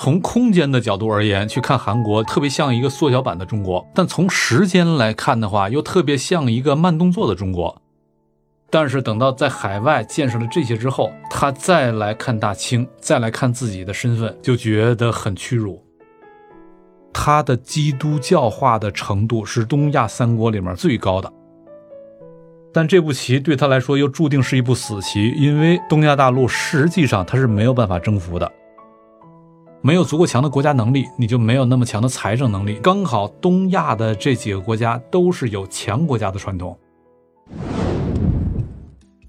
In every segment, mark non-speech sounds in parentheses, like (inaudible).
从空间的角度而言，去看韩国特别像一个缩小版的中国；但从时间来看的话，又特别像一个慢动作的中国。但是等到在海外见识了这些之后，他再来看大清，再来看自己的身份，就觉得很屈辱。他的基督教化的程度是东亚三国里面最高的。但这步棋对他来说又注定是一步死棋，因为东亚大陆实际上他是没有办法征服的。没有足够强的国家能力，你就没有那么强的财政能力。刚好东亚的这几个国家都是有强国家的传统。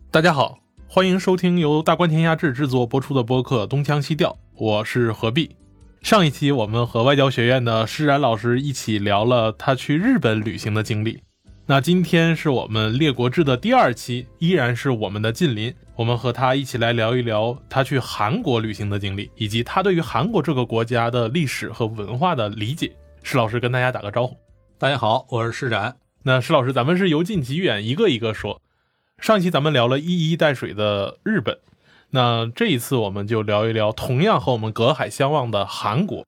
大家好，欢迎收听由大观天下志制作播出的播客《东腔西调》，我是何必。上一期我们和外交学院的施然老师一起聊了他去日本旅行的经历。那今天是我们列国志的第二期，依然是我们的近邻。我们和他一起来聊一聊他去韩国旅行的经历，以及他对于韩国这个国家的历史和文化的理解。施老师跟大家打个招呼。大家好，我是施展。那施老师，咱们是由近及远，一个一个说。上一期咱们聊了一衣带水的日本，那这一次我们就聊一聊同样和我们隔海相望的韩国。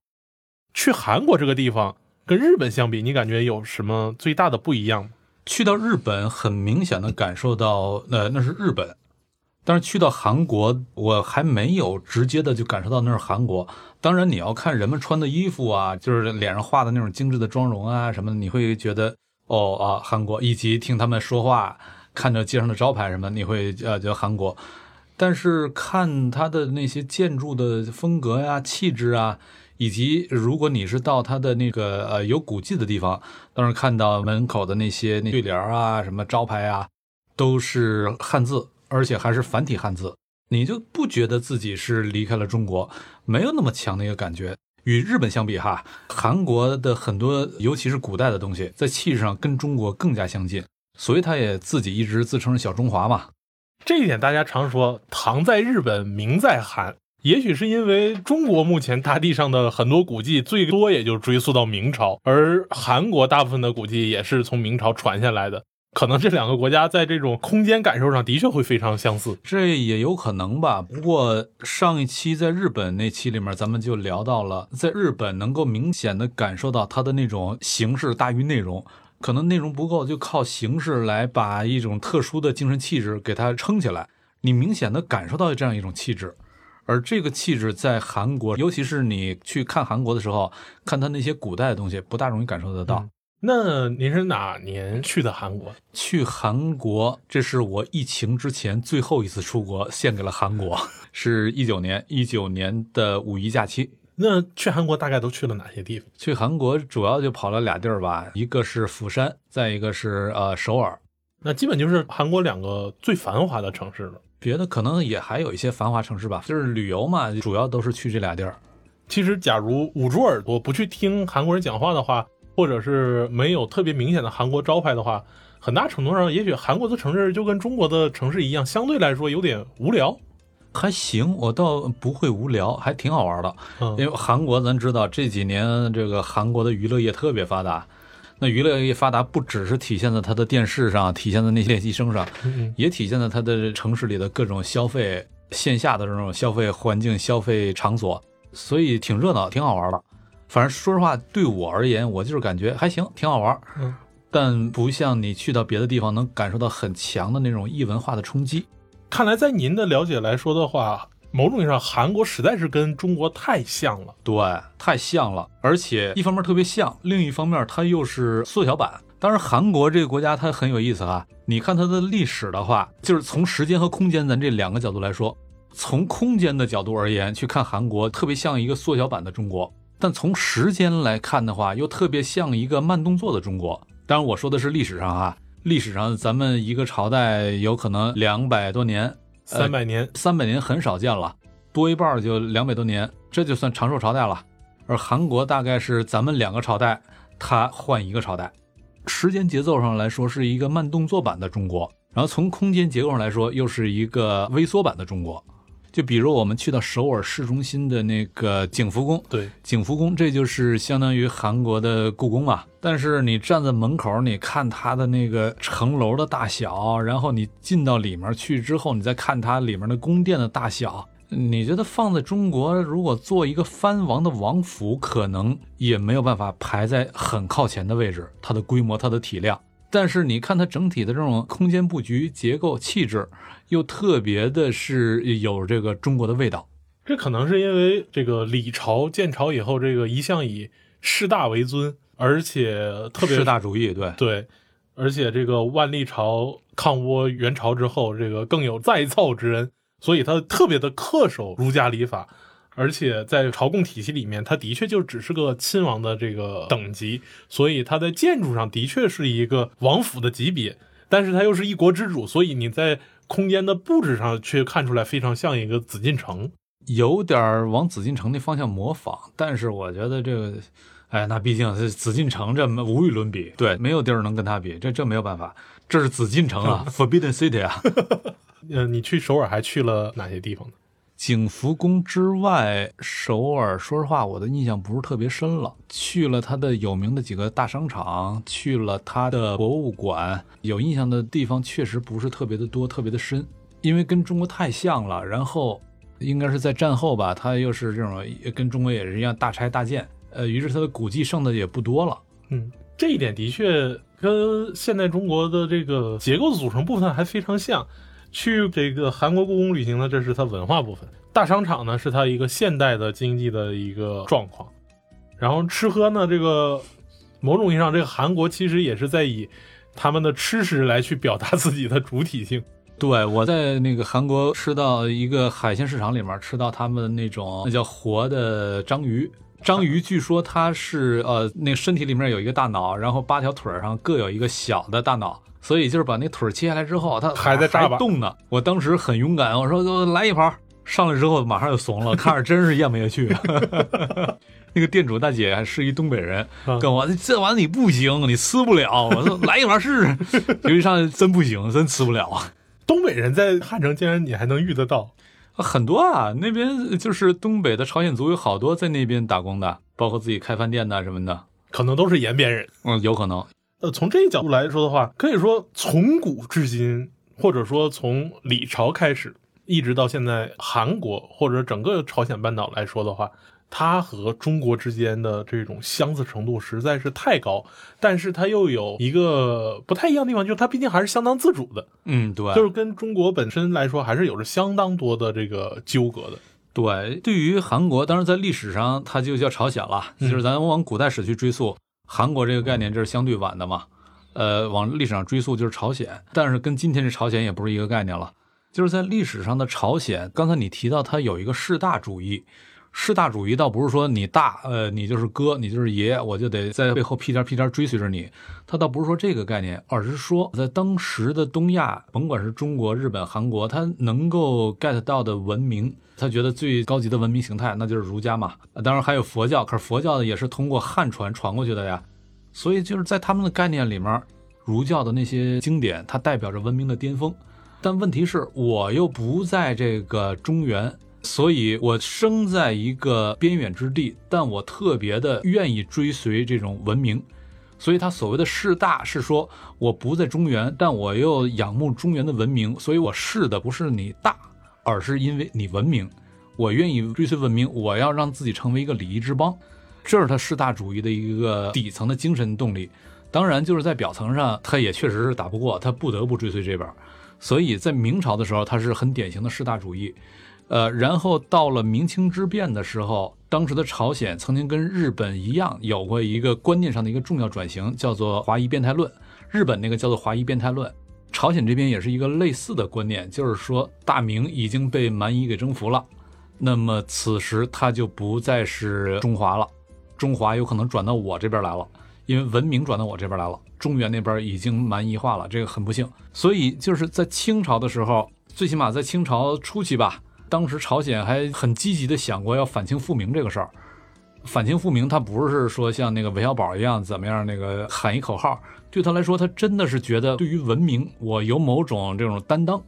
去韩国这个地方跟日本相比，你感觉有什么最大的不一样吗？去到日本，很明显的感受到，呃，那是日本。但是去到韩国，我还没有直接的就感受到那是韩国。当然，你要看人们穿的衣服啊，就是脸上画的那种精致的妆容啊什么的，你会觉得，哦啊，韩国。以及听他们说话，看着街上的招牌什么，你会呃觉得韩国。但是看他的那些建筑的风格呀、气质啊。以及，如果你是到它的那个呃有古迹的地方，当时看到门口的那些那对联啊、什么招牌啊，都是汉字，而且还是繁体汉字，你就不觉得自己是离开了中国，没有那么强的一个感觉。与日本相比，哈，韩国的很多，尤其是古代的东西，在气质上跟中国更加相近，所以他也自己一直自称是小中华嘛。这一点大家常说，唐在日本，明在韩。也许是因为中国目前大地上的很多古迹最多也就追溯到明朝，而韩国大部分的古迹也是从明朝传下来的，可能这两个国家在这种空间感受上的确会非常相似，这也有可能吧。不过上一期在日本那期里面，咱们就聊到了，在日本能够明显的感受到它的那种形式大于内容，可能内容不够，就靠形式来把一种特殊的精神气质给它撑起来，你明显的感受到这样一种气质。而这个气质在韩国，尤其是你去看韩国的时候，看他那些古代的东西，不大容易感受得到。那您是哪年去的韩国？去韩国，这是我疫情之前最后一次出国，献给了韩国，(laughs) 是一九年，一九年的五一假期。那去韩国大概都去了哪些地方？去韩国主要就跑了俩地儿吧，一个是釜山，再一个是呃首尔。那基本就是韩国两个最繁华的城市了。别的可能也还有一些繁华城市吧，就是旅游嘛，主要都是去这俩地儿。其实，假如捂住耳朵不去听韩国人讲话的话，或者是没有特别明显的韩国招牌的话，很大程度上，也许韩国的城市就跟中国的城市一样，相对来说有点无聊。还行，我倒不会无聊，还挺好玩的。因为韩国咱知道这几年这个韩国的娱乐业特别发达。那娱乐业发达，不只是体现在它的电视上，体现在那些练习生上，也体现在它的城市里的各种消费线下的这种消费环境、消费场所，所以挺热闹，挺好玩的。反正说实话，对我而言，我就是感觉还行，挺好玩。嗯，但不像你去到别的地方能感受到很强的那种异文化的冲击。看来，在您的了解来说的话。某种意义上，韩国实在是跟中国太像了，对，太像了。而且一方面特别像，另一方面它又是缩小版。当然，韩国这个国家它很有意思哈。你看它的历史的话，就是从时间和空间咱这两个角度来说，从空间的角度而言，去看韩国特别像一个缩小版的中国；但从时间来看的话，又特别像一个慢动作的中国。当然，我说的是历史上啊，历史上咱们一个朝代有可能两百多年。三百年，三百年很少见了，多一半就两百多年，这就算长寿朝代了。而韩国大概是咱们两个朝代，它换一个朝代，时间节奏上来说是一个慢动作版的中国，然后从空间结构上来说又是一个微缩版的中国。就比如我们去到首尔市中心的那个景福宫，对，景福宫，这就是相当于韩国的故宫嘛。但是你站在门口，你看它的那个城楼的大小，然后你进到里面去之后，你再看它里面的宫殿的大小，你觉得放在中国，如果做一个藩王的王府，可能也没有办法排在很靠前的位置，它的规模、它的体量。但是你看它整体的这种空间布局、结构、气质，又特别的是有这个中国的味道。这可能是因为这个李朝建朝以后，这个一向以士大为尊，而且特别士大主义，对对，而且这个万历朝抗倭援朝之后，这个更有再造之恩，所以他特别的恪守儒家礼法，而且在朝贡体系里面，它的确就只是个亲王的这个等级，所以它在建筑上的确是一个王府的级别，但是它又是一国之主，所以你在空间的布置上却看出来非常像一个紫禁城。有点往紫禁城那方向模仿，但是我觉得这个，哎，那毕竟是紫禁城，这无与伦比，对，没有地儿能跟他比，这这没有办法，这是紫禁城啊，(laughs) Forbidden City 啊。(laughs) 呃，你去首尔还去了哪些地方呢？景福宫之外，首尔说实话我的印象不是特别深了。去了它的有名的几个大商场，去了它的博物馆，有印象的地方确实不是特别的多，特别的深，因为跟中国太像了。然后。应该是在战后吧，它又是这种跟中国也是一样大拆大建，呃，于是它的古迹剩的也不多了。嗯，这一点的确跟现在中国的这个结构的组成部分还非常像。去这个韩国故宫旅行呢，这是它文化部分；大商场呢，是它一个现代的经济的一个状况。然后吃喝呢，这个某种意义上，这个韩国其实也是在以他们的吃食来去表达自己的主体性。对，我在那个韩国吃到一个海鲜市场里面吃到他们那种那叫活的章鱼，章鱼据说它是呃那身体里面有一个大脑，然后八条腿上各有一个小的大脑，所以就是把那腿切下来之后，它还在还动呢。我当时很勇敢，我说来一盘，上来之后马上就怂了，看着真是咽不下去。(laughs) 那个店主大姐还是一东北人，跟我这玩意你不行，你吃不了。我说来一盘试试，结果一上真不行，真吃不了啊。东北人在汉城，竟然你还能遇得到，很多啊！那边就是东北的朝鲜族有好多在那边打工的，包括自己开饭店的什么的，可能都是延边人。嗯，有可能。呃，从这一角度来说的话，可以说从古至今，或者说从李朝开始，一直到现在，韩国或者整个朝鲜半岛来说的话。它和中国之间的这种相似程度实在是太高，但是它又有一个不太一样的地方，就是它毕竟还是相当自主的。嗯，对，就是跟中国本身来说，还是有着相当多的这个纠葛的。对，对于韩国，当然在历史上它就叫朝鲜了，就是咱往古代史去追溯，韩国这个概念这是相对晚的嘛。呃，往历史上追溯就是朝鲜，但是跟今天这朝鲜也不是一个概念了。就是在历史上的朝鲜，刚才你提到它有一个士大主义。士大主义倒不是说你大，呃，你就是哥，你就是爷，我就得在背后屁颠屁颠追随着你。他倒不是说这个概念，而是说在当时的东亚，甭管是中国、日本、韩国，他能够 get 到的文明，他觉得最高级的文明形态，那就是儒家嘛。当然还有佛教，可是佛教也是通过汉传传过去的呀。所以就是在他们的概念里面，儒教的那些经典，它代表着文明的巅峰。但问题是，我又不在这个中原。所以，我生在一个边远之地，但我特别的愿意追随这种文明。所以，他所谓的士大是说，我不在中原，但我又仰慕中原的文明。所以我士的不是你大，而是因为你文明。我愿意追随文明，我要让自己成为一个礼仪之邦，这是他士大主义的一个底层的精神动力。当然，就是在表层上，他也确实是打不过，他不得不追随这边。所以在明朝的时候，他是很典型的士大主义。呃，然后到了明清之变的时候，当时的朝鲜曾经跟日本一样，有过一个观念上的一个重要转型，叫做华夷变态论。日本那个叫做华夷变态论，朝鲜这边也是一个类似的观念，就是说大明已经被蛮夷给征服了，那么此时它就不再是中华了，中华有可能转到我这边来了，因为文明转到我这边来了，中原那边已经蛮夷化了，这个很不幸。所以就是在清朝的时候，最起码在清朝初期吧。当时朝鲜还很积极的想过要反清复明这个事儿，反清复明他不是说像那个韦小宝一样怎么样那个喊一口号，对他来说他真的是觉得对于文明我有某种这种担当，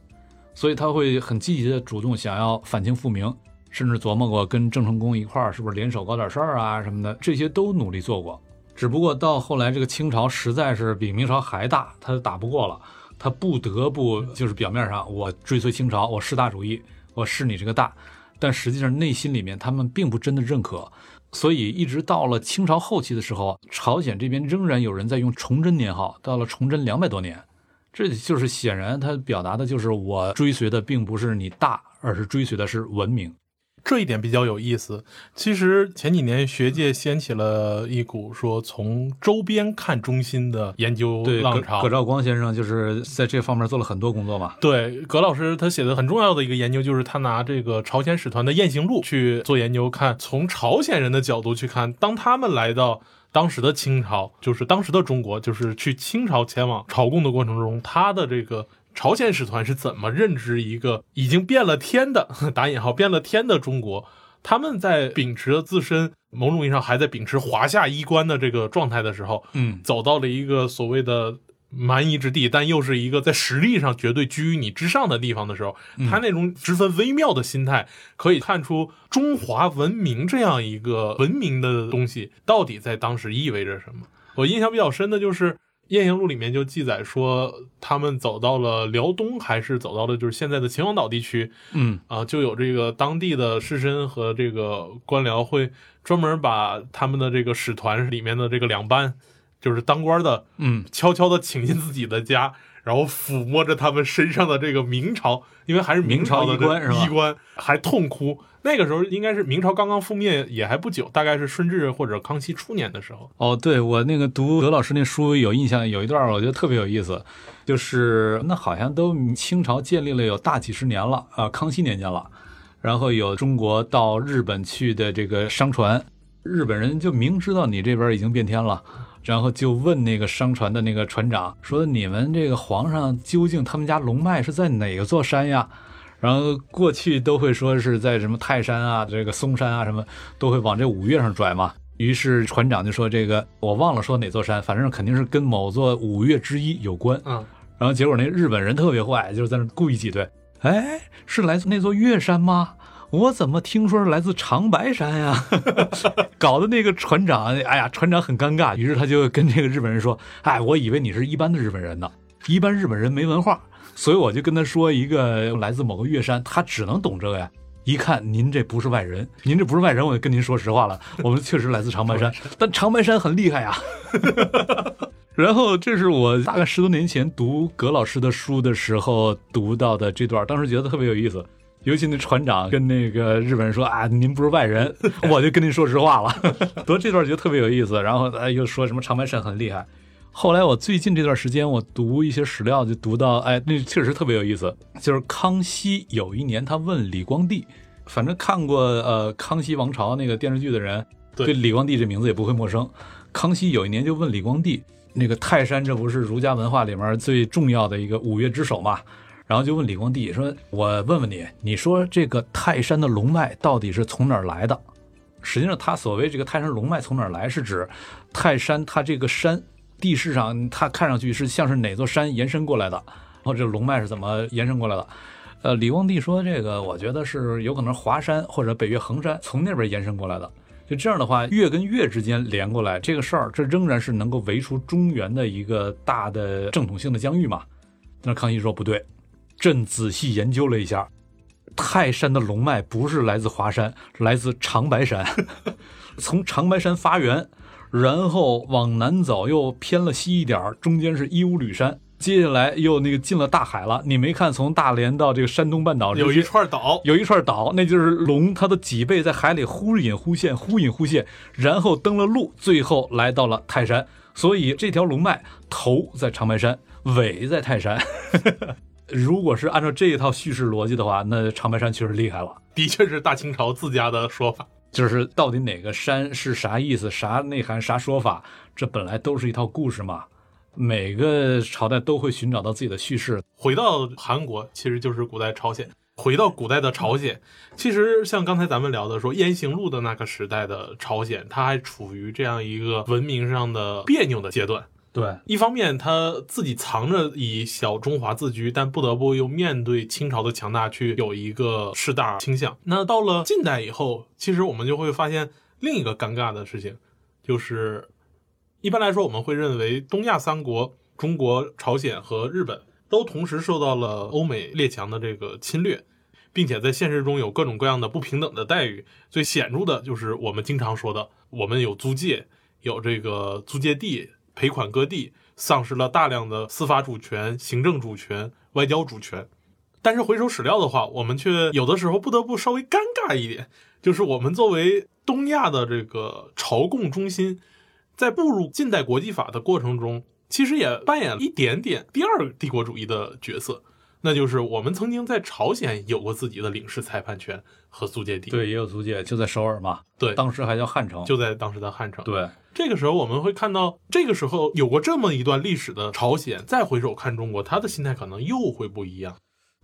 所以他会很积极的主动想要反清复明，甚至琢磨过跟郑成功一块儿是不是联手搞点事儿啊什么的，这些都努力做过。只不过到后来这个清朝实在是比明朝还大，他打不过了，他不得不就是表面上我追随清朝，我十大主义。我是你这个大，但实际上内心里面他们并不真的认可。所以一直到了清朝后期的时候，朝鲜这边仍然有人在用崇祯年号，到了崇祯两百多年，这就是显然他表达的就是我追随的并不是你大，而是追随的是文明。这一点比较有意思。其实前几年学界掀起了一股说从周边看中心的研究浪潮。葛兆光先生就是在这方面做了很多工作嘛。对，葛老师他写的很重要的一个研究，就是他拿这个朝鲜使团的雁行录去做研究，看从朝鲜人的角度去看，当他们来到当时的清朝，就是当时的中国，就是去清朝前往朝贡的过程中，他的这个朝鲜使团是怎么认知一个已经变了天的 (laughs) 打引号变了天的中国？他们在秉持着自身某种意义上还在秉持华夏衣冠的这个状态的时候，嗯，走到了一个所谓的蛮夷之地，但又是一个在实力上绝对居于你之上的地方的时候，他那种十分微妙的心态，可以看出中华文明这样一个文明的东西到底在当时意味着什么。我印象比较深的就是《雁行录》里面就记载说，他们走到了辽东，还是走到了就是现在的秦皇岛地区，嗯。啊，就有这个当地的士绅和这个官僚会专门把他们的这个使团里面的这个两班，就是当官的，嗯，悄悄的请进自己的家，然后抚摸着他们身上的这个明朝，因为还是明朝的衣冠是吧？衣冠，还痛哭。那个时候应该是明朝刚刚覆灭也还不久，大概是顺治或者康熙初年的时候。哦，对我那个读德老师那书有印象，有一段我觉得特别有意思，就是那好像都清朝建立了有大几十年了啊、康熙年间了，然后有中国到日本去的这个商船，日本人就明知道你这边已经变天了。然后就问那个商船的那个船长说：“你们这个皇上究竟他们家龙脉是在哪个座山呀？”然后过去都会说是在什么泰山啊、这个嵩山啊什么，都会往这五岳上拽嘛。于是船长就说：“这个我忘了说哪座山，反正肯定是跟某座五岳之一有关。”嗯，然后结果那日本人特别坏，就是在那故意挤兑。哎，是来自那座岳山吗？我怎么听说是来自长白山呀？(laughs) 搞得那个船长，哎呀，船长很尴尬。于是他就跟这个日本人说：“哎，我以为你是一般的日本人呢，一般日本人没文化，所以我就跟他说一个来自某个岳山，他只能懂这个呀。一看您这不是外人，您这不是外人，我就跟您说实话了，(laughs) 我们确实来自长白山，但长白山很厉害呀。(laughs) ”然后这是我大概十多年前读葛老师的书的时候读到的这段，当时觉得特别有意思。尤其那船长跟那个日本人说啊，您不是外人，(laughs) 我就跟您说实话了。读这段觉得特别有意思。然后哎又说什么长白山很厉害。后来我最近这段时间我读一些史料，就读到哎，那确实特别有意思。就是康熙有一年他问李光地，反正看过呃《康熙王朝》那个电视剧的人，对对李光地这名字也不会陌生。康熙有一年就问李光地，那个泰山这不是儒家文化里面最重要的一个五岳之首嘛？然后就问李光地说：“我问问你，你说这个泰山的龙脉到底是从哪儿来的？”实际上，他所谓这个泰山龙脉从哪儿来，是指泰山它这个山地势上，它看上去是像是哪座山延伸过来的，然后这龙脉是怎么延伸过来的？呃，李光地说这个，我觉得是有可能华山或者北岳恒山从那边延伸过来的。就这样的话，岳跟岳之间连过来，这个事儿，这仍然是能够围出中原的一个大的正统性的疆域嘛？那康熙说不对，朕仔细研究了一下，泰山的龙脉不是来自华山，来自长白山，从长白山发源，然后往南走，又偏了西一点儿，中间是伊乌吕山。接下来又那个进了大海了，你没看从大连到这个山东半岛有一串岛，有一串岛，那就是龙它的脊背在海里忽隐忽现，忽隐忽现，然后登了陆，最后来到了泰山。所以这条龙脉头在长白山，尾在泰山。(laughs) 如果是按照这一套叙事逻辑的话，那长白山确实厉害了。的确是大清朝自家的说法。就是到底哪个山是啥意思、啥内涵、啥说法，这本来都是一套故事嘛。每个朝代都会寻找到自己的叙事。回到韩国，其实就是古代朝鲜。回到古代的朝鲜，其实像刚才咱们聊的说，燕行路的那个时代的朝鲜，它还处于这样一个文明上的别扭的阶段。对，一方面，他自己藏着以小中华自居，但不得不又面对清朝的强大，去有一个势大倾向。那到了近代以后，其实我们就会发现另一个尴尬的事情，就是一般来说，我们会认为东亚三国——中国、朝鲜和日本。都同时受到了欧美列强的这个侵略，并且在现实中有各种各样的不平等的待遇。最显著的就是我们经常说的，我们有租界，有这个租界地赔款割地，丧失了大量的司法主权、行政主权、外交主权。但是回首史料的话，我们却有的时候不得不稍微尴尬一点，就是我们作为东亚的这个朝贡中心，在步入近代国际法的过程中，其实也扮演了一点点第二帝国主义的角色，那就是我们曾经在朝鲜有过自己的领事裁判权和租界地，对，也有租界，就在首尔嘛，对，当时还叫汉城，就在当时的汉城。对，这个时候我们会看到，这个时候有过这么一段历史的朝鲜，再回首看中国，他的心态可能又会不一样。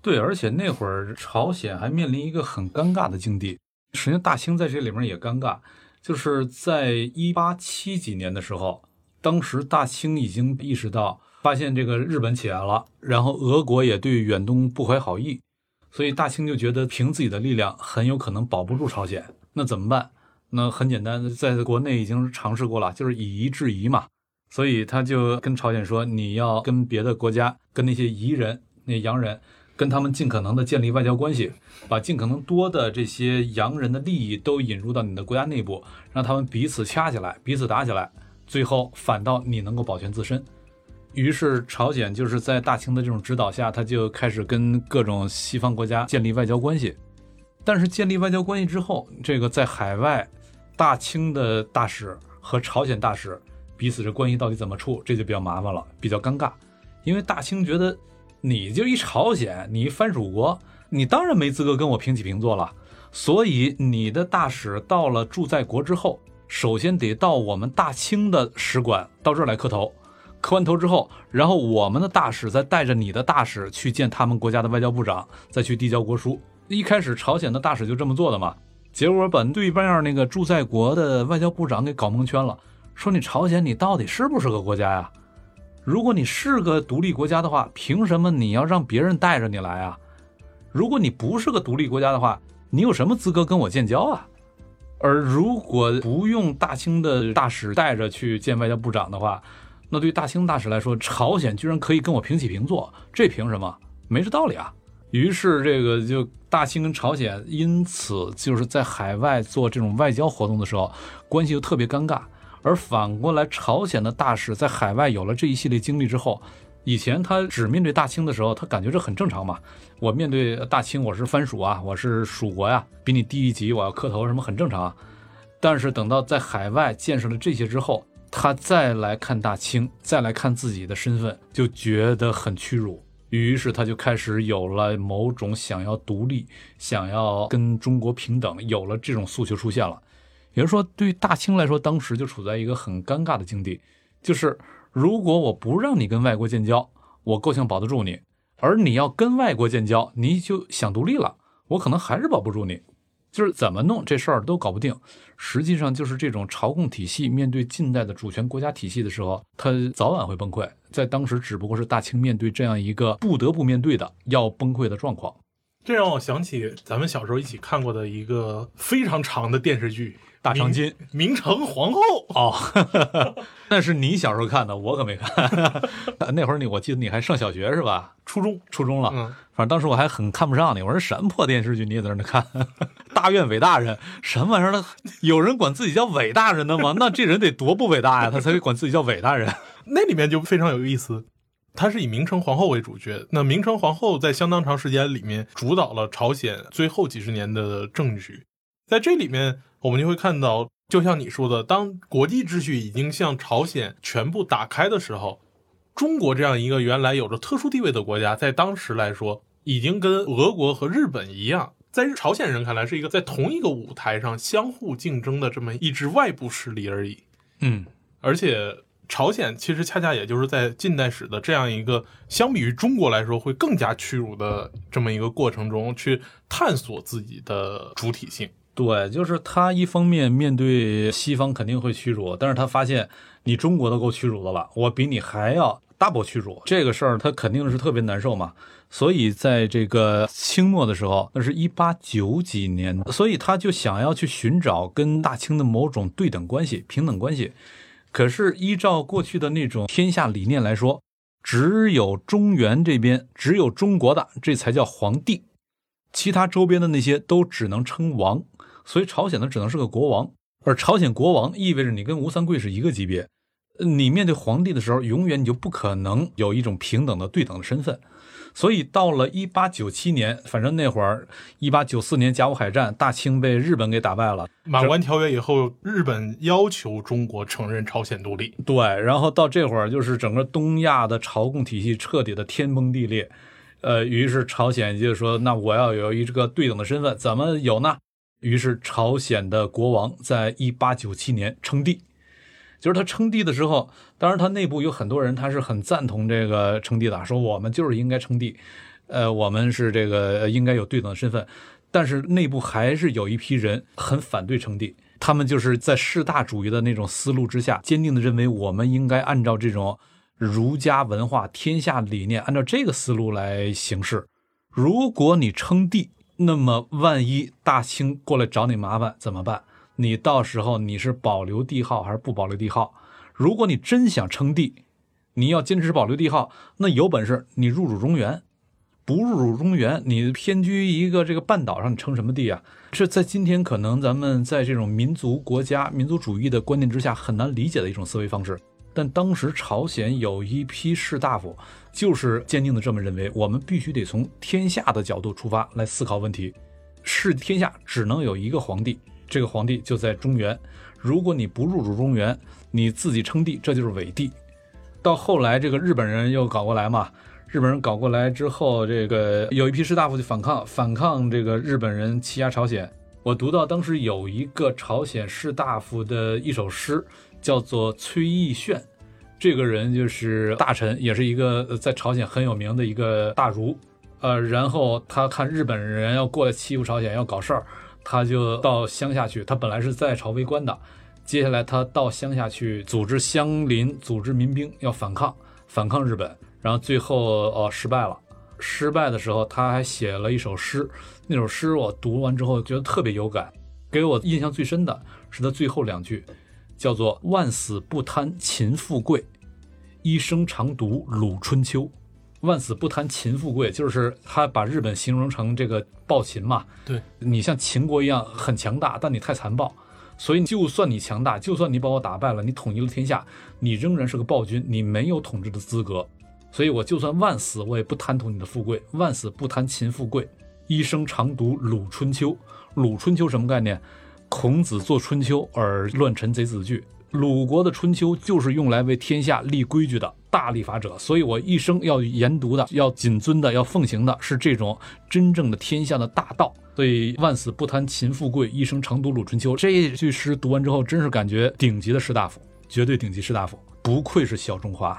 对，而且那会儿朝鲜还面临一个很尴尬的境地，实际上大清在这里面也尴尬，就是在一八七几年的时候，当时大清已经意识到，发现这个日本起来了，然后俄国也对远东不怀好意，所以大清就觉得凭自己的力量很有可能保不住朝鲜，那怎么办？那很简单，在国内已经尝试过了，就是以夷制夷嘛，所以他就跟朝鲜说，你要跟别的国家，跟那些夷人、那洋人。跟他们尽可能的建立外交关系，把尽可能多的这些洋人的利益都引入到你的国家内部，让他们彼此掐起来，彼此打起来，最后反倒你能够保全自身。于是朝鲜就是在大清的这种指导下，他就开始跟各种西方国家建立外交关系。但是建立外交关系之后，这个在海外大清的大使和朝鲜大使彼此这关系到底怎么处，这就比较麻烦了，比较尴尬，因为大清觉得。你就一朝鲜，你一藩属国，你当然没资格跟我平起平坐了。所以你的大使到了驻在国之后，首先得到我们大清的使馆到这儿来磕头，磕完头之后，然后我们的大使再带着你的大使去见他们国家的外交部长，再去递交国书。一开始朝鲜的大使就这么做的嘛，结果把对面那个驻在国的外交部长给搞蒙圈了，说你朝鲜你到底是不是个国家呀？如果你是个独立国家的话，凭什么你要让别人带着你来啊？如果你不是个独立国家的话，你有什么资格跟我建交啊？而如果不用大清的大使带着去见外交部长的话，那对大清大使来说，朝鲜居然可以跟我平起平坐，这凭什么？没这道理啊！于是这个就大清跟朝鲜因此就是在海外做这种外交活动的时候，关系就特别尴尬。而反过来，朝鲜的大使在海外有了这一系列经历之后，以前他只面对大清的时候，他感觉这很正常嘛。我面对大清，我是藩属啊，我是属国呀，比你低一级，我要磕头，什么很正常啊。但是等到在海外见识了这些之后，他再来看大清，再来看自己的身份，就觉得很屈辱。于是他就开始有了某种想要独立、想要跟中国平等，有了这种诉求出现了。也就是说，对于大清来说，当时就处在一个很尴尬的境地，就是如果我不让你跟外国建交，我够呛保得住你；而你要跟外国建交，你就想独立了，我可能还是保不住你。就是怎么弄这事儿都搞不定。实际上，就是这种朝贡体系面对近代的主权国家体系的时候，它早晚会崩溃。在当时，只不过是大清面对这样一个不得不面对的要崩溃的状况。这让我想起咱们小时候一起看过的一个非常长的电视剧。大长今，明成皇后哦，(laughs) 那是你小时候看的，我可没看。(laughs) 那会儿你，我记得你还上小学是吧？初中，初中了。嗯，反正当时我还很看不上你，我说什么破电视剧，你也在那看？(laughs) 大院伟大人，什么玩意儿？有人管自己叫伟大人的吗？那这人得多不伟大呀，他才会管自己叫伟大人。那里面就非常有意思，他是以明成皇后为主角。那明成皇后在相当长时间里面主导了朝鲜最后几十年的政局，在这里面。我们就会看到，就像你说的，当国际秩序已经向朝鲜全部打开的时候，中国这样一个原来有着特殊地位的国家，在当时来说，已经跟俄国和日本一样，在朝鲜人看来是一个在同一个舞台上相互竞争的这么一支外部势力而已。嗯，而且朝鲜其实恰恰也就是在近代史的这样一个相比于中国来说会更加屈辱的这么一个过程中，去探索自己的主体性。对，就是他一方面面对西方肯定会屈辱，但是他发现你中国都够屈辱的了，我比你还要 double 屈辱，这个事儿他肯定是特别难受嘛。所以在这个清末的时候，那是一八九几年，所以他就想要去寻找跟大清的某种对等关系、平等关系。可是依照过去的那种天下理念来说，只有中原这边，只有中国的这才叫皇帝。其他周边的那些都只能称王，所以朝鲜呢只能是个国王。而朝鲜国王意味着你跟吴三桂是一个级别，你面对皇帝的时候，永远你就不可能有一种平等的对等的身份。所以到了一八九七年，反正那会儿一八九四年甲午海战，大清被日本给打败了。马关条约以后，日本要求中国承认朝鲜独立。对，然后到这会儿，就是整个东亚的朝贡体系彻底的天崩地裂。呃，于是朝鲜就说：“那我要有一个对等的身份，怎么有呢？”于是朝鲜的国王在一八九七年称帝。就是他称帝的时候，当然他内部有很多人，他是很赞同这个称帝的，说我们就是应该称帝，呃，我们是这个应该有对等的身份。但是内部还是有一批人很反对称帝，他们就是在士大主义的那种思路之下，坚定的认为我们应该按照这种儒家文化、天下理念，按照这个思路来行事。如果你称帝，那么万一大清过来找你麻烦怎么办？你到时候你是保留帝号还是不保留帝号？如果你真想称帝，你要坚持保留帝号，那有本事你入主中原；不入主中原，你偏居一个这个半岛上，你称什么帝啊？这在今天可能咱们在这种民族国家、民族主义的观念之下很难理解的一种思维方式。但当时朝鲜有一批士大夫，就是坚定的这么认为：我们必须得从天下的角度出发来思考问题，是天下只能有一个皇帝。这个皇帝就在中原，如果你不入主中原，你自己称帝，这就是伪帝。到后来，这个日本人又搞过来嘛，日本人搞过来之后，这个有一批士大夫就反抗，反抗这个日本人欺压朝鲜。我读到当时有一个朝鲜士大夫的一首诗，叫做崔义炫，这个人就是大臣，也是一个在朝鲜很有名的一个大儒。呃，然后他看日本人要过来欺负朝鲜，要搞事儿。他就到乡下去，他本来是在朝为官的，接下来他到乡下去组织乡邻、组织民兵要反抗，反抗日本，然后最后哦失败了。失败的时候，他还写了一首诗，那首诗我读完之后觉得特别有感，给我印象最深的是他最后两句，叫做“万死不贪秦富贵，一生常读鲁春秋”。万死不贪秦富贵，就是他把日本形容成这个暴秦嘛。对你像秦国一样很强大，但你太残暴，所以就算你强大，就算你把我打败了，你统一了天下，你仍然是个暴君，你没有统治的资格。所以我就算万死，我也不贪图你的富贵。万死不贪秦富贵，一生常读鲁春秋。鲁春秋什么概念？孔子作春秋而乱臣贼子惧。鲁国的春秋就是用来为天下立规矩的大立法者，所以我一生要研读的、要谨遵的、要奉行的是这种真正的天下的大道。所以万死不贪秦富贵，一生常读鲁春秋。这一句诗读完之后，真是感觉顶级的士大夫，绝对顶级士大夫，不愧是小中华。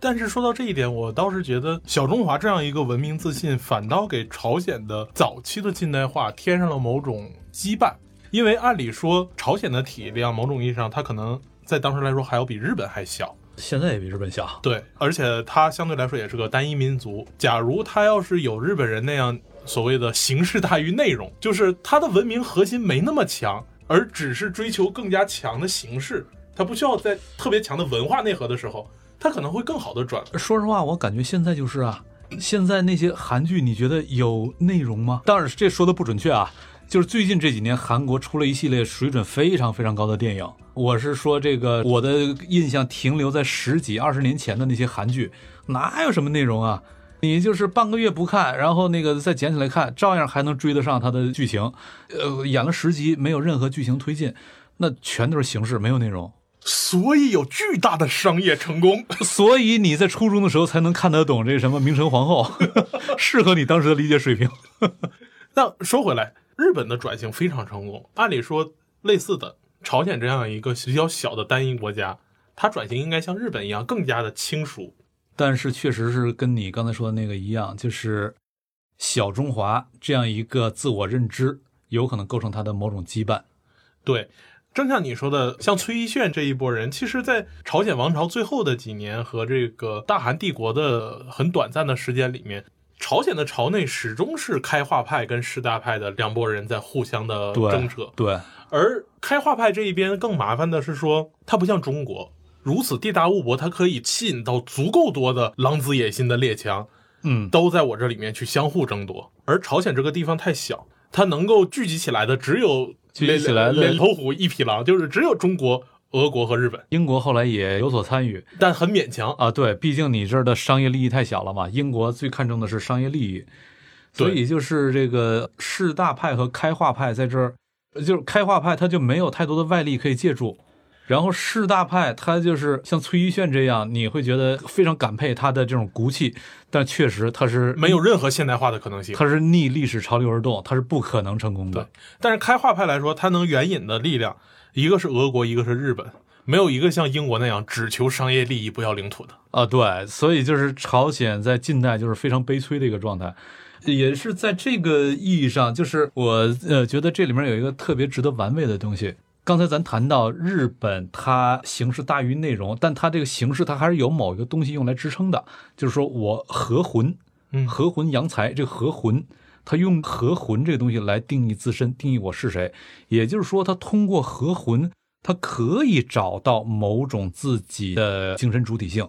但是说到这一点，我倒是觉得小中华这样一个文明自信，反倒给朝鲜的早期的近代化添上了某种羁绊。因为按理说，朝鲜的体量，某种意义上，它可能在当时来说还要比日本还小。现在也比日本小。对，而且它相对来说也是个单一民族。假如它要是有日本人那样所谓的形式大于内容，就是它的文明核心没那么强，而只是追求更加强的形式，它不需要在特别强的文化内核的时候，它可能会更好的转。说实话，我感觉现在就是啊，现在那些韩剧，你觉得有内容吗？当然，这说的不准确啊。就是最近这几年，韩国出了一系列水准非常非常高的电影。我是说，这个我的印象停留在十几二十年前的那些韩剧，哪有什么内容啊？你就是半个月不看，然后那个再捡起来看，照样还能追得上它的剧情。呃，演了十集，没有任何剧情推进，那全都是形式，没有内容。所以有巨大的商业成功，(laughs) 所以你在初中的时候才能看得懂这什么明成皇后，(laughs) 适合你当时的理解水平。(laughs) 那说回来。日本的转型非常成功，按理说类似的朝鲜这样一个比较小的单一国家，它转型应该像日本一样更加的轻熟。但是确实是跟你刚才说的那个一样，就是小中华这样一个自我认知有可能构成它的某种羁绊。对，正像你说的，像崔一炫这一波人，其实在朝鲜王朝最后的几年和这个大韩帝国的很短暂的时间里面。朝鲜的朝内始终是开化派跟士大派的两拨人在互相的争扯。对，而开化派这一边更麻烦的是说，它不像中国如此地大物博，它可以吸引到足够多的狼子野心的列强。嗯，都在我这里面去相互争夺。而朝鲜这个地方太小，它能够聚集起来的只有聚集起来的两头虎一匹狼，就是只有中国、俄国和日本，英国后来也有所参与但很勉强。啊，对，毕竟你这儿的商业利益太小了嘛，英国最看重的是商业利益，所以就是这个士大派和开化派在这儿，就是开化派他就没有太多的外力可以借助。然后士大派，他就是像崔一炫这样，你会觉得非常感佩他的这种骨气，但确实他是没有任何现代化的可能性。他是逆历史潮流而动，他是不可能成功的。但是开化派来说，它能援引的力量，一个是俄国，一个是日本，没有一个像英国那样只求商业利益不要领土的。啊，对，所以就是朝鲜在近代就是非常悲催的一个状态，也是在这个意义上，就是我呃觉得这里面有一个特别值得玩味的东西。刚才咱谈到日本，它形式大于内容，但它这个形式它还是有某一个东西用来支撑的，就是说我和魂，嗯和魂扬才，这个和魂。他用合魂这个东西来定义自身，定义我是谁，也就是说，他通过合魂，他可以找到某种自己的精神主体性。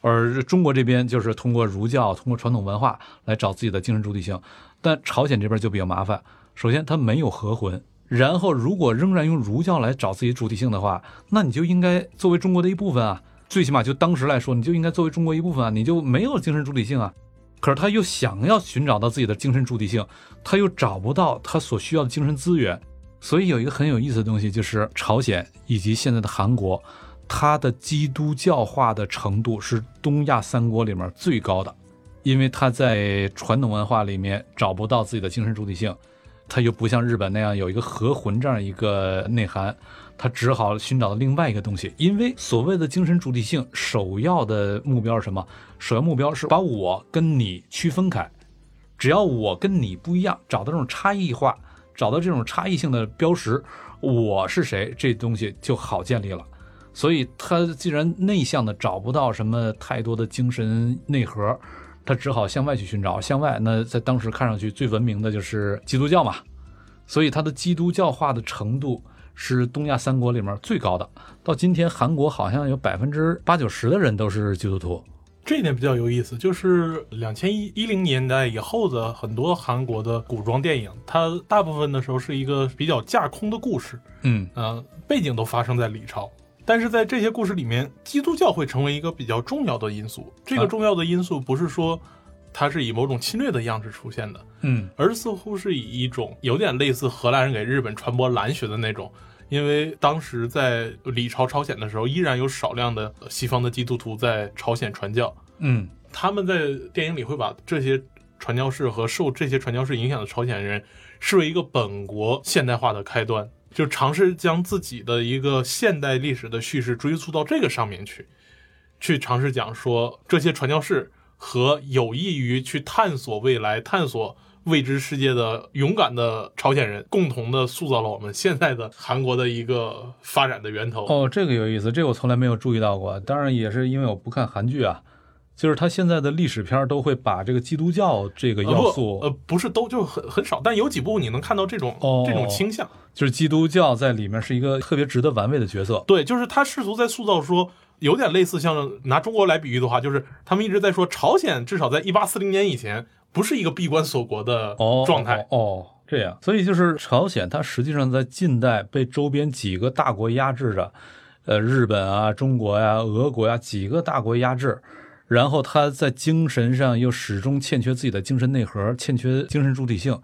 而中国这边就是通过儒教、通过传统文化来找自己的精神主体性，但朝鲜这边就比较麻烦。首先，他没有合魂，然后如果仍然用儒教来找自己主体性的话，那你就应该作为中国的一部分啊。最起码就当时来说，你就应该作为中国一部分啊，你就没有精神主体性啊。可是他又想要寻找到自己的精神主体性，他又找不到他所需要的精神资源，所以有一个很有意思的东西，就是朝鲜以及现在的韩国，它的基督教化的程度是东亚三国里面最高的，因为它在传统文化里面找不到自己的精神主体性，它又不像日本那样有一个和魂这样一个内涵，他只好寻找另外一个东西。因为所谓的精神主体性，首要的目标是什么？首要目标是把我跟你区分开，只要我跟你不一样，找到这种差异化，找到这种差异性的标识，我是谁，这东西就好建立了。所以他既然内向的找不到什么太多的精神内核，他只好向外去寻找。向外，那在当时看上去最文明的就是基督教嘛，所以他的基督教化的程度是东亚三国里面最高的。到今天，韩国好像有百分之八九十的人都是基督徒。这一点比较有意思，就是两千一一零年代以后的很多韩国的古装电影，它大部分的时候是一个比较架空的故事，嗯，呃，背景都发生在李朝。但是在这些故事里面，基督教会成为一个比较重要的因素。这个啊重要的因素不是说它是以某种侵略的样式出现的，嗯，而似乎是以一种有点类似荷兰人给日本传播蓝学的那种。因为当时在李朝朝鲜的时候，依然有少量的西方的基督徒在朝鲜传教。嗯，他们在电影里会把这些传教士和受这些传教士影响的朝鲜人视为一个本国现代化的开端，就尝试将自己的一个现代历史的叙事追溯到这个上面去，去尝试讲说这些传教士和有益于去探索未来、探索未知世界的勇敢的朝鲜人，共同的塑造了我们现在的韩国的一个发展的源头。哦，这个有意思，这个我从来没有注意到过。当然也是因为我不看韩剧啊，就是他现在的历史片儿都会把这个基督教这个要素，呃不呃不是都就很很少，但有几部你能看到这种、哦这种倾向。就是基督教在里面是一个特别值得玩味的角色。对，就是他试图在塑造说，有点类似像拿中国来比喻的话，就是他们一直在说朝鲜至少在一八四零年以前不是一个闭关锁国的哦，状态。哦哦，这样，所以就是朝鲜，它实际上在近代被周边几个大国压制着，呃，日本啊、中国呀、俄国呀几个大国压制，然后它在精神上又始终欠缺自己的精神内核，欠缺精神主体性。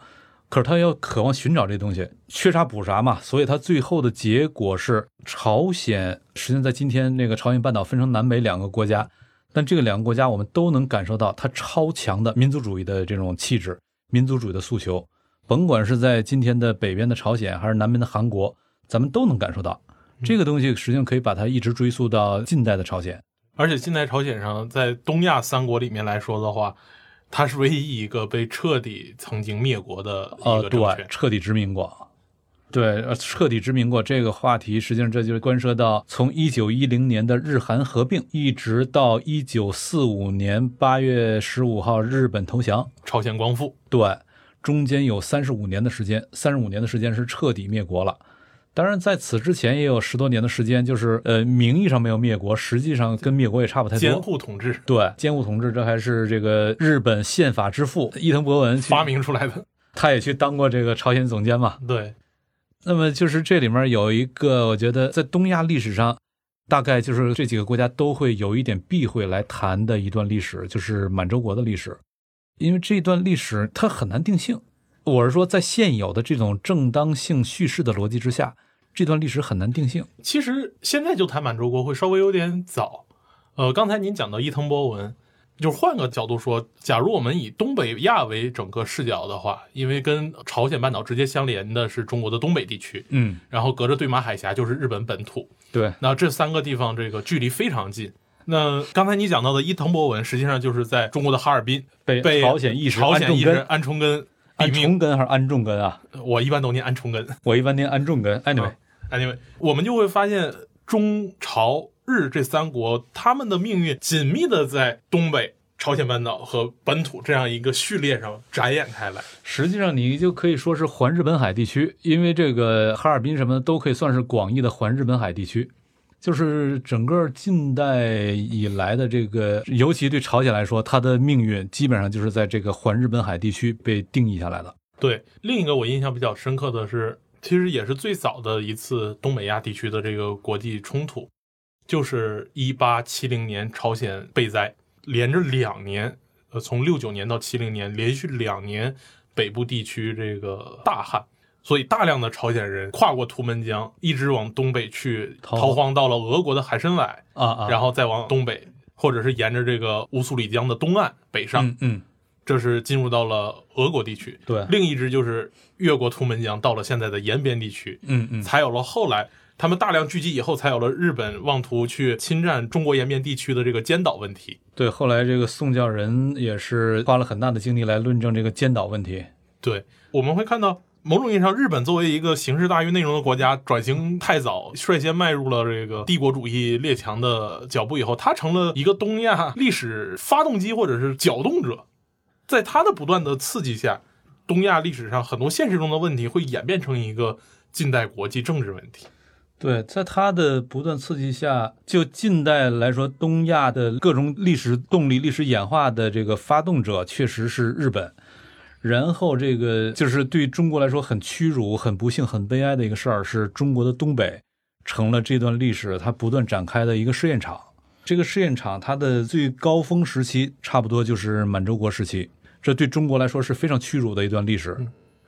可是他要渴望寻找这东西，缺啥补啥嘛，所以他最后的结果是朝鲜实际上在今天那个朝鲜半岛分成南北两个国家，但这个两个国家我们都能感受到它超强的民族主义的这种气质，民族主义的诉求，甭管是在今天的北边的朝鲜还是南边的韩国，咱们都能感受到这个东西，实际上可以把它一直追溯到近代的朝鲜。而且近代朝鲜上，在东亚三国里面来说的话，它是唯一一个被彻底曾经灭国的一呃，对个政权，。彻底殖民过。对，呃，彻底殖民过这个话题，实际上这就关涉到从一九一零年的日韩合并，一直到一九四五年八月十五号日本投降，朝鲜光复，对，中间有三十五年的时间，三十五年的时间是彻底灭国了。当然，在此之前也有十多年的时间，就是呃，名义上没有灭国，实际上跟灭国也差不太多。监护统治，对，监护统治，这还是这个日本宪法之父伊藤博文发明出来的。(laughs) 他也去当过这个朝鲜总监嘛？对。那么就是这里面有一个，我觉得在东亚历史上，大概就是这几个国家都会有一点避讳来谈的一段历史，就是满洲国的历史，因为这段历史它很难定性。我是说，在现有的这种正当性叙事的逻辑之下。这段历史很难定性。其实现在就谈满洲国会稍微有点早。呃，刚才您讲到伊藤博文，就是换个角度说，假如我们以东北亚为整个视角的话，因为跟朝鲜半岛直接相连的是中国的东北地区，嗯，然后隔着对马海峡就是日本本土，对，那这三个地方这个距离非常近。那刚才你讲到的伊藤博文，实际上就是在中国的哈尔滨被朝鲜意识朝鲜意识安重根，安重根还是安重根啊？我一般都念安重根，我一般念安重根。Anyway。Anyway，我们就会发现中朝日这三国，他们的命运紧密的在东北、朝鲜半岛和本土这样一个序列上展演开来。实际上，你就可以说是环日本海地区，因为这个哈尔滨什么的都可以算是广义的环日本海地区。就是整个近代以来的这个，尤其对朝鲜来说，它的命运基本上就是在这个环日本海地区被定义下来的。对，另一个我印象比较深刻的是。其实也是最早的一次东北亚地区的这个国际冲突，就是一八七零年朝鲜被灾，连着两年，呃，从六九年到七零年，连续两年北部地区这个大旱，所以大量的朝鲜人跨过图门江，一直往东北去逃荒，到了俄国的海参崴啊啊，然后再往东北，或者是沿着这个乌苏里江的东岸北上，嗯。这是进入到了俄国地区，对，另一支就是越过图门江，到了现在的延边地区，嗯嗯，才有了后来他们大量聚集以后，才有了日本妄图去侵占中国延边地区的这个尖岛问题。对，后来这个宋教仁也是花了很大的精力来论证这个尖岛问题。对，我们会看到某种意义上，日本作为一个形式大于内容的国家，转型太早，率先迈入了这个帝国主义列强的脚步以后，它成了一个东亚历史发动机或者是搅动者。在他的不断的刺激下，东亚历史上很多现实中的问题会演变成一个近代国际政治问题。对，在他的不断刺激下，就近代来说，东亚的各种历史动力、历史演化的这个发动者确实是日本。然后，这个就是对中国来说很屈辱、很不幸、很悲哀的一个事儿，是中国的东北成了这段历史它不断展开的一个试验场。这个试验场它的最高峰时期，差不多就是满洲国时期。这对中国来说是非常屈辱的一段历史。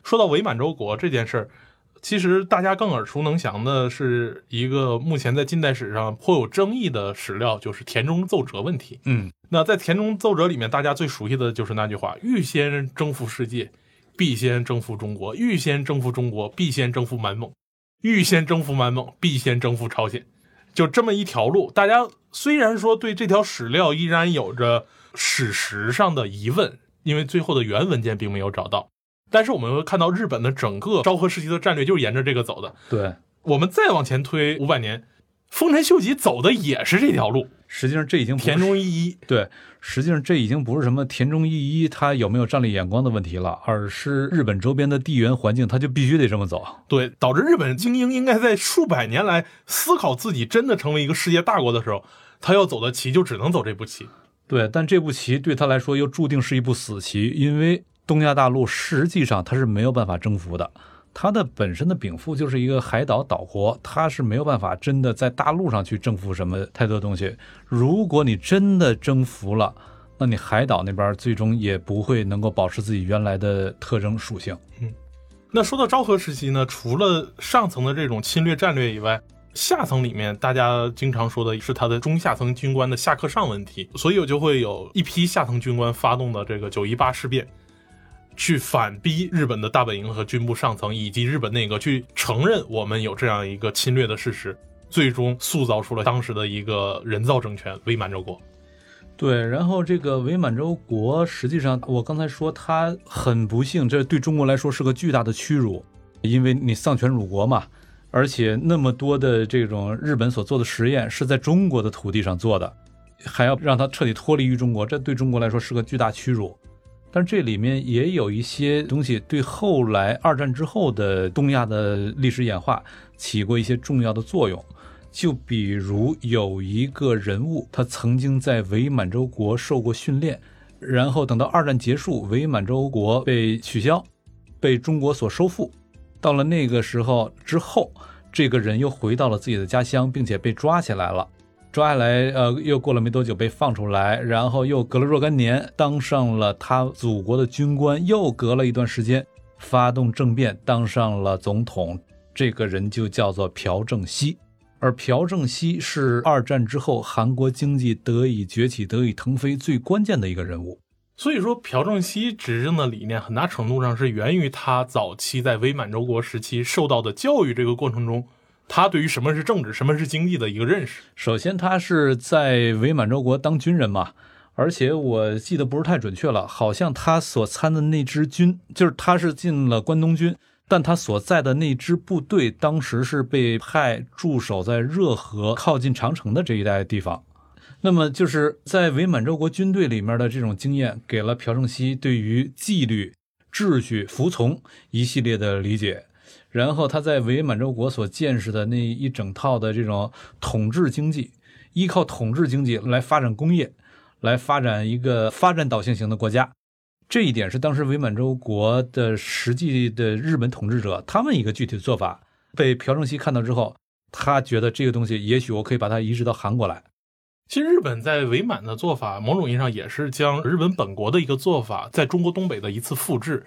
说到伪满洲国这件事儿，其实大家更耳熟能详的是一个目前在近代史上颇有争议的史料，就是田中奏折问题。嗯，那在田中奏折里面，大家最熟悉的就是那句话：“欲先征服世界，必先征服中国；欲先征服中国，必先征服满蒙；欲先征服满蒙，必先征服朝鲜。”就这么一条路。大家虽然说对这条史料依然有着史实上的疑问。因为最后的原文件并没有找到，但是我们会看到日本的整个昭和时期的战略就是沿着这个走的。对，我们再往前推五百年，丰臣秀吉走的也是这条路。实际上这已经田中义一对，实际上这已经不是什么田中义一他有没有战略眼光的问题了，而是日本周边的地缘环境，他就必须得这么走。对，导致日本精英应该在数百年来思考自己真的成为一个世界大国的时候，他要走的棋就只能走这步棋。对，但这步棋对他来说又注定是一步死棋，因为东亚大陆实际上他是没有办法征服的。他的本身的禀赋就是一个海岛岛国，他是没有办法真的在大陆上去征服什么太多东西。如果你真的征服了，那你海岛那边最终也不会能够保持自己原来的特征属性。嗯，那说到昭和时期呢，除了上层的这种侵略战略以外，下层里面，大家经常说的是他的中下层军官的下课上问题，所以我就会有一批下层军官发动的这个九一八事变，去反逼日本的大本营和军部上层以及日本内阁去承认我们有这样一个侵略的事实，最终塑造出了当时的一个人造政权——伪满洲国。对，然后这个伪满洲国，实际上我刚才说他很不幸，这对中国来说是个巨大的屈辱，因为你丧权辱国嘛。而且那么多的这种日本所做的实验是在中国的土地上做的，还要让它彻底脱离于中国，这对中国来说是个巨大屈辱。但这里面也有一些东西对后来二战之后的东亚的历史演化起过一些重要的作用。就比如有一个人物，他曾经在伪满洲国受过训练，然后等到二战结束，伪满洲国被取消，被中国所收复。到了那个时候之后，这个人又回到了自己的家乡，并且被抓起来了。抓下来，呃，又过了没多久被放出来，然后又隔了若干年当上了他祖国的军官，又隔了一段时间发动政变当上了总统。这个人就叫做朴正熙。而朴正熙是二战之后韩国经济得以崛起、得以腾飞最关键的一个人物。所以说，朴正熙执政的理念很大程度上是源于他早期在伪满洲国时期受到的教育这个过程中，他对于什么是政治、什么是经济的一个认识。首先，他是在伪满洲国当军人嘛，而且我记得不是太准确了，好像他所参的那支军，就是他是进了关东军。但他所在的那支部队当时是被派驻守在热河靠近长城的这一带地方，那么就是在伪满洲国军队里面的这种经验，给了朴正熙对于纪律、秩序、服从一系列的理解。然后他在伪满洲国所见识的那一整套的这种统治经济，依靠统治经济来发展工业，来发展一个发展导向型的国家。这一点是当时伪满洲国的实际的日本统治者他们一个具体的做法，被朴正熙看到之后，他觉得这个东西也许我可以把它移植到韩国来。其实日本在伪满的做法，某种意义上也是将日本本国的一个做法在中国东北的一次复制。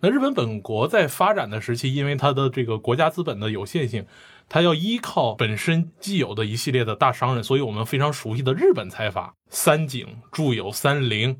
那日本本国在发展的时期，因为它的这个国家资本的有限性，它要依靠本身既有的一系列的大商人，所以我们非常熟悉的日本财阀三井、住友、三菱。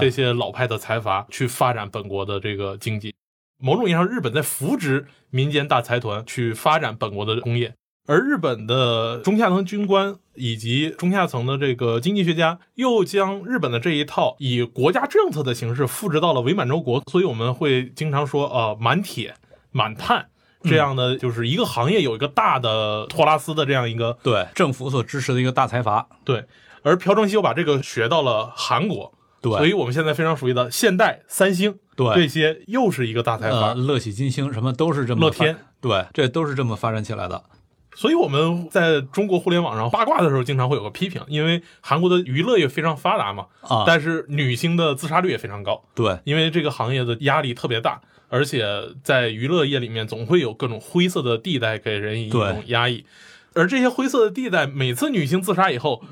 这些老派的财阀去发展本国的这个经济，某种意义上，日本在扶植民间大财团去发展本国的工业，而日本的中下层军官以及中下层的这个经济学家又将日本的这一套以国家政策的形式复制到了伪满洲国，所以我们会经常说，呃，满铁、满碳这样的，就是一个行业有一个大的托拉斯的这样一个对政府所支持的一个大财阀，对，而朴正熙又把这个学到了韩国。对，所以我们现在非常熟悉的现代、三星，对这些又是一个大财阀，乐喜金星什么都是这么乐天，对，这都是这么发展起来的。所以我们在中国互联网上八卦的时候，经常会有个批评，因为韩国的娱乐业非常发达嘛，啊，但是女星的自杀率也非常高，对，因为这个行业的压力特别大，而且在娱乐业里面总会有各种灰色的地带给人一种压抑，而这些灰色的地带，每次女星自杀以后。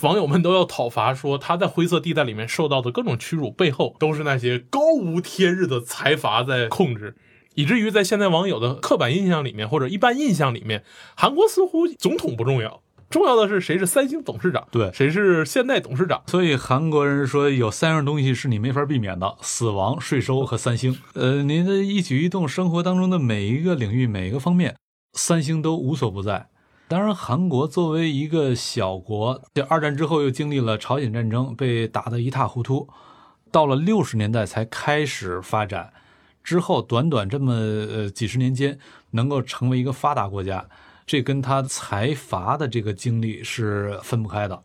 网友们都要讨伐，说她在灰色地带里面受到的各种屈辱，背后都是那些高无天日的财阀在控制，以至于在现在网友的刻板印象里面或者一般印象里面，韩国似乎总统不重要，重要的是谁是三星董事长，对，谁是现代董事长。所以韩国人说有三样东西是你没法避免的：死亡、税收和三星。呃，您的一举一动，生活当中的每一个领域、每一个方面，三星都无所不在。当然，韩国作为一个小国，这二战之后又经历了朝鲜战争，被打得一塌糊涂，到了六十年代才开始发展。之后短短这么呃几十年间，能够成为一个发达国家，这跟他财阀的这个经历是分不开的。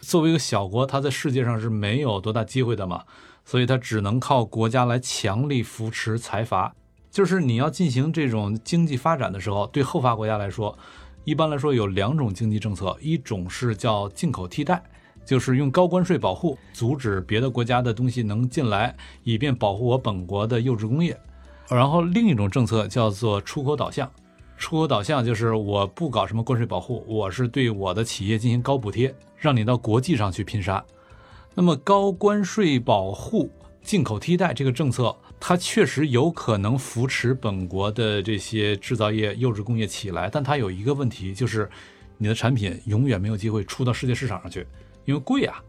作为一个小国，他在世界上是没有多大机会的嘛，所以他只能靠国家来强力扶持财阀。就是你要进行这种经济发展的时候，对后发国家来说。一般来说有两种经济政策，一种是叫进口替代，就是用高关税保护，阻止别的国家的东西能进来，以便保护我本国的幼稚工业。然后另一种政策叫做出口导向，出口导向就是我不搞什么关税保护，我是对我的企业进行高补贴，让你到国际上去拼杀。那么高关税保护、进口替代这个政策。它确实有可能扶持本国的这些制造业、幼稚工业起来，但它有一个问题，就是你的产品永远没有机会出到世界市场上去，因为贵啊，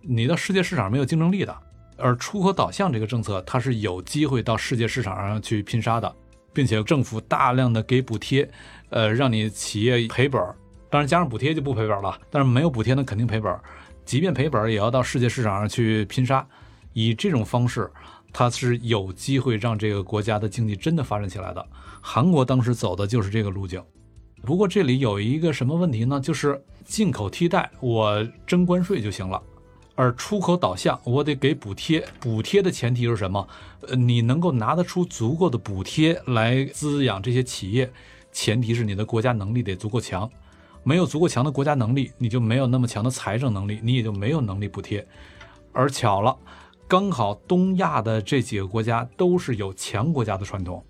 你到世界市场没有竞争力的。而出口导向这个政策，它是有机会到世界市场上去拼杀的，并且政府大量的给补贴，呃，让你企业赔本儿。当然加上补贴就不赔本了，但是没有补贴那肯定赔本儿。即便赔本儿，也要到世界市场上去拼杀，以这种方式。它是有机会让这个国家的经济真的发展起来的。韩国当时走的就是这个路径。不过这里有一个什么问题呢？就是进口替代，我征关税就行了，而出口导向，我得给补贴。补贴的前提是什么？呃，你能够拿得出足够的补贴来滋养这些企业，前提是你的国家能力得足够强。没有足够强的国家能力，你就没有那么强的财政能力，你也就没有能力补贴。而巧了，刚好东亚的这几个国家都是有强国家的传统，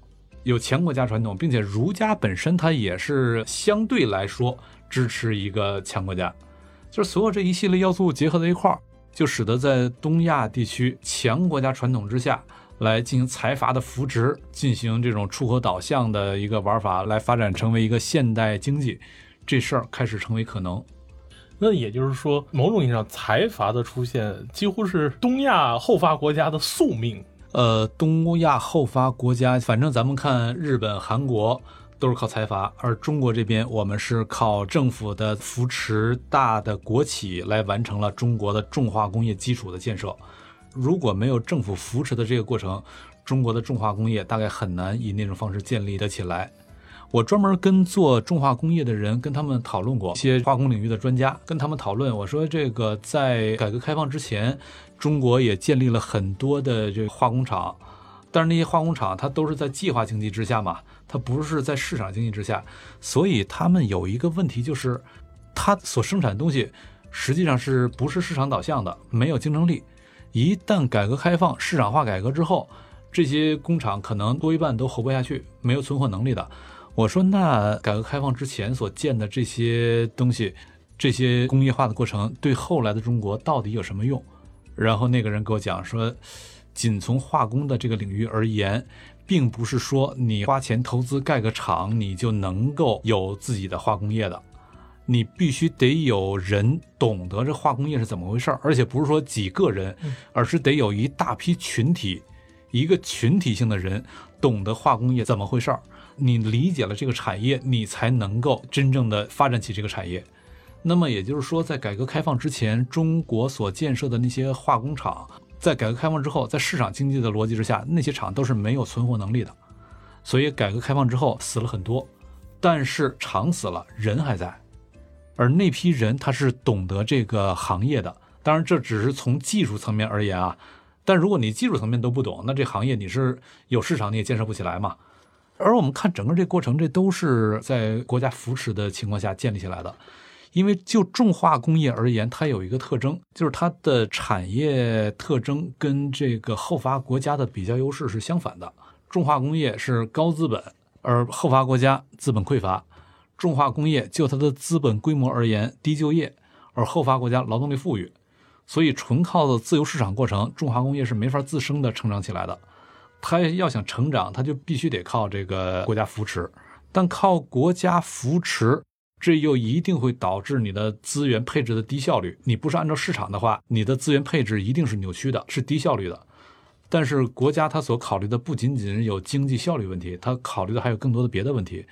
有强国家传统，并且儒家本身它也是相对来说支持一个强国家，就是所有这一系列要素结合在一块儿。就使得在东亚地区强国家传统之下来进行财阀的扶植，进行这种出口导向的一个玩法，来发展成为一个现代经济，这事儿开始成为可能。那也就是说，某种意义上，财阀的出现几乎是东亚后发国家的宿命。呃，东亚后发国家，反正咱们看日本、韩国。都是靠财阀，而中国这边我们是靠政府的扶持，大的国企来完成了中国的重化工业基础的建设。如果没有政府扶持的这个过程，中国的重化工业大概很难以那种方式建立得起来。我专门跟做重化工业的人跟他们讨论过，一些化工领域的专家跟他们讨论，我说这个在改革开放之前，中国也建立了很多的这个化工厂，但是那些化工厂它都是在计划经济之下嘛。它不是在市场经济之下，所以他们有一个问题，就是它所生产的东西实际上是不是市场导向的，没有竞争力。一旦改革开放、市场化改革之后，这些工厂可能多一半都活不下去，没有存活能力的。我说，那改革开放之前所建的这些东西，这些工业化的过程，对后来的中国到底有什么用？然后那个人给我讲说，仅从化工的这个领域而言。并不是说你花钱投资盖个厂，你就能够有自己的化工业的，你必须得有人懂得这化工业是怎么回事儿，而且不是说几个人，而是得有一大批群体，一个群体性的人懂得化工业怎么回事儿，你理解了这个产业，你才能够真正的发展起这个产业。那么也就是说，在改革开放之前，中国所建设的那些化工厂。在改革开放之后，在市场经济的逻辑之下，那些厂都是没有存活能力的，所以改革开放之后死了很多，但是厂死了，人还在，而那批人他是懂得这个行业的，当然这只是从技术层面而言啊，但如果你技术层面都不懂，那这行业你是有市场你也建设不起来嘛。而我们看整个这过程，这都是在国家扶持的情况下建立起来的。因为就重化工业而言，它有一个特征，就是它的产业特征跟这个后发国家的比较优势是相反的。重化工业是高资本，而后发国家资本匮乏。重化工业就它的资本规模而言低就业，而后发国家劳动力富裕，所以纯靠的自由市场过程，重化工业是没法自生的成长起来的。它要想成长，它就必须得靠这个国家扶持，但靠国家扶持。这又一定会导致你的资源配置的低效率。你不是按照市场的话，你的资源配置一定是扭曲的，是低效率的。但是国家它所考虑的不仅仅有经济效率问题，它考虑的还有更多的别的问题。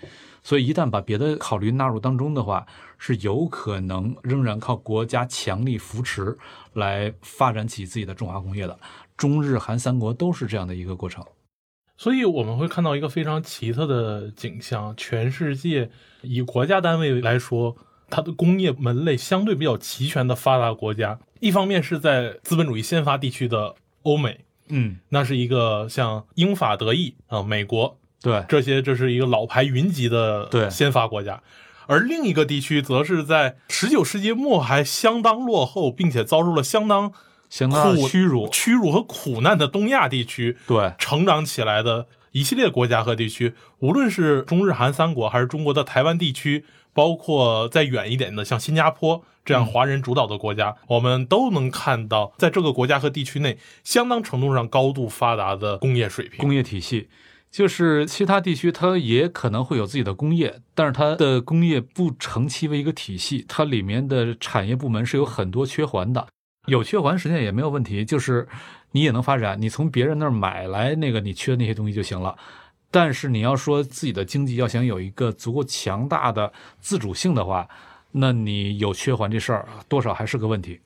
所以一旦把别的考虑纳入当中的话，是有可能仍然靠国家强力扶持来发展起自己的重化工业的。中日韩三国都是这样的一个过程。所以我们会看到一个非常奇特的景象：全世界以国家单位来说，它的工业门类相对比较齐全的发达国家，一方面是在资本主义先发地区的欧美，嗯，那是一个像英法德意啊，美国，对。这些，这是一个老牌云集的对。先发国家；而另一个地区则是在十九世纪末还相当落后，并且遭受了相当。相当屈辱、屈辱和苦难的东亚地区，对成长起来的一系列国家和地区，无论是中日韩三国，还是中国的台湾地区，包括再远一点的像新加坡这样华人主导的国家，我们都能看到，在这个国家和地区内，相当程度上高度发达的工业水平、工业体系。就是其他地区，它也可能会有自己的工业，但是它的工业不成其为一个体系，它里面的产业部门是有很多缺环的。有缺环实际上也没有问题，就是你也能发展，你从别人那儿买来那个你缺的那些东西就行了。但是你要说自己的经济要想有一个足够强大的自主性的话，那你有缺环这事儿多少还是个问题。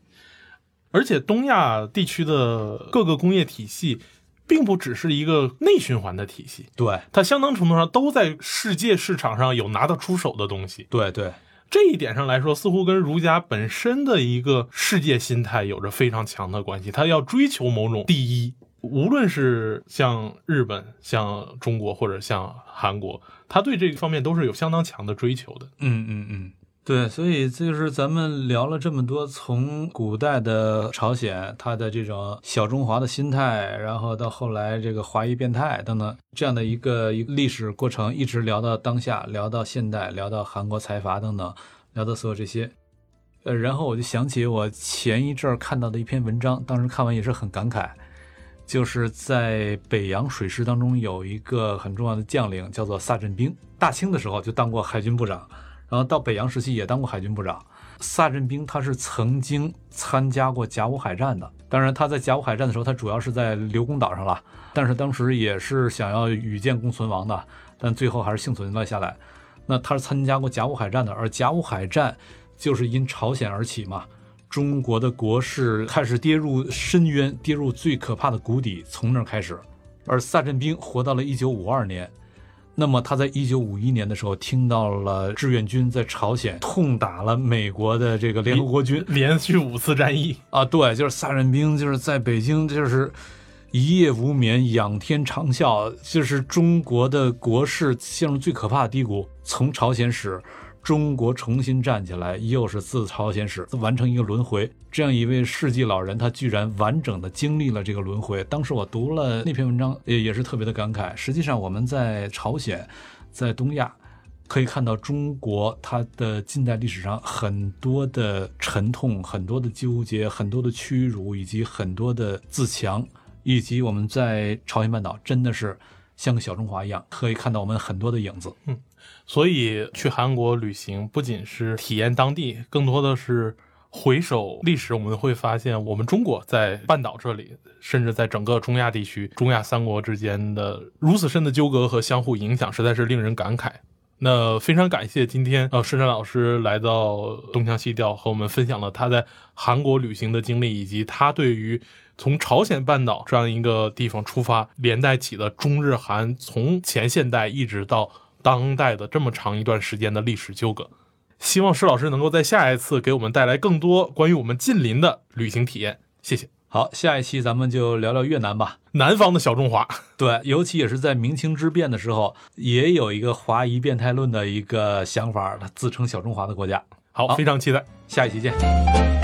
而且东亚地区的各个工业体系，并不只是一个内循环的体系，对它相当程度上都在世界市场上有拿得出手的东西。对对。这一点上来说，似乎跟儒家本身的一个世界心态有着非常强的关系。他要追求某种第一，无论是像日本、像中国或者像韩国，他对这个方面都是有相当强的追求的。嗯嗯嗯。对，所以这就是咱们聊了这么多，从古代的朝鲜，他的这种小中华的心态，然后到后来这个华裔变态等等这样的一个历史过程，一直聊到当下，聊到现代，聊到韩国财阀等等，聊到所有这些，呃，然后我就想起我前一阵儿看到的一篇文章，当时看完也是很感慨，就是在北洋水师当中有一个很重要的将领叫做萨镇兵，大清的时候就当过海军部长。然后到北洋时期也当过海军部长，萨镇兵他是曾经参加过甲午海战的。当然他在甲午海战的时候，他主要是在刘公岛上了，但是当时也是想要与建功存亡的，但最后还是幸存了下来。那他是参加过甲午海战的，而甲午海战就是因朝鲜而起嘛，中国的国势开始跌入深渊，跌入最可怕的谷底，从那儿开始。而萨镇兵活到了一九五二年。那么他在一九五一年的时候听到了志愿军在朝鲜痛打了美国的这个联合国军，连续五次战役啊，对，就是萨忍兵就是在北京就是一夜无眠，仰天长啸，就是中国的国势陷入最可怕的低谷，从朝鲜史。中国重新站起来，又是自朝鲜史完成一个轮回。这样一位世纪老人，他居然完整的经历了这个轮回。当时我读了那篇文章，也也是特别的感慨。实际上，我们在朝鲜，在东亚，可以看到中国它的近代历史上很多的沉痛、很多的纠结、很多的屈辱，以及很多的自强，以及我们在朝鲜半岛真的是像个小中华一样，可以看到我们很多的影子。嗯。所以去韩国旅行不仅是体验当地，更多的是回首历史。我们会发现，我们中国在半岛这里，甚至在整个中亚地区，中亚三国之间的如此深的纠葛和相互影响，实在是令人感慨。那非常感谢今天呃，顺山老师来到东腔西调，和我们分享了他在韩国旅行的经历，以及他对于从朝鲜半岛这样一个地方出发，连带起的中日韩从前现代一直到。当代的这么长一段时间的历史纠葛，希望施老师能够在下一次给我们带来更多关于我们近邻的旅行体验。谢谢。好，下一期咱们就聊聊越南吧，南方的小中华。(laughs) 对，尤其也是在明清之变的时候，也有一个华夷变态论的一个想法，他自称小中华的国家。好，非常期待，下一期见。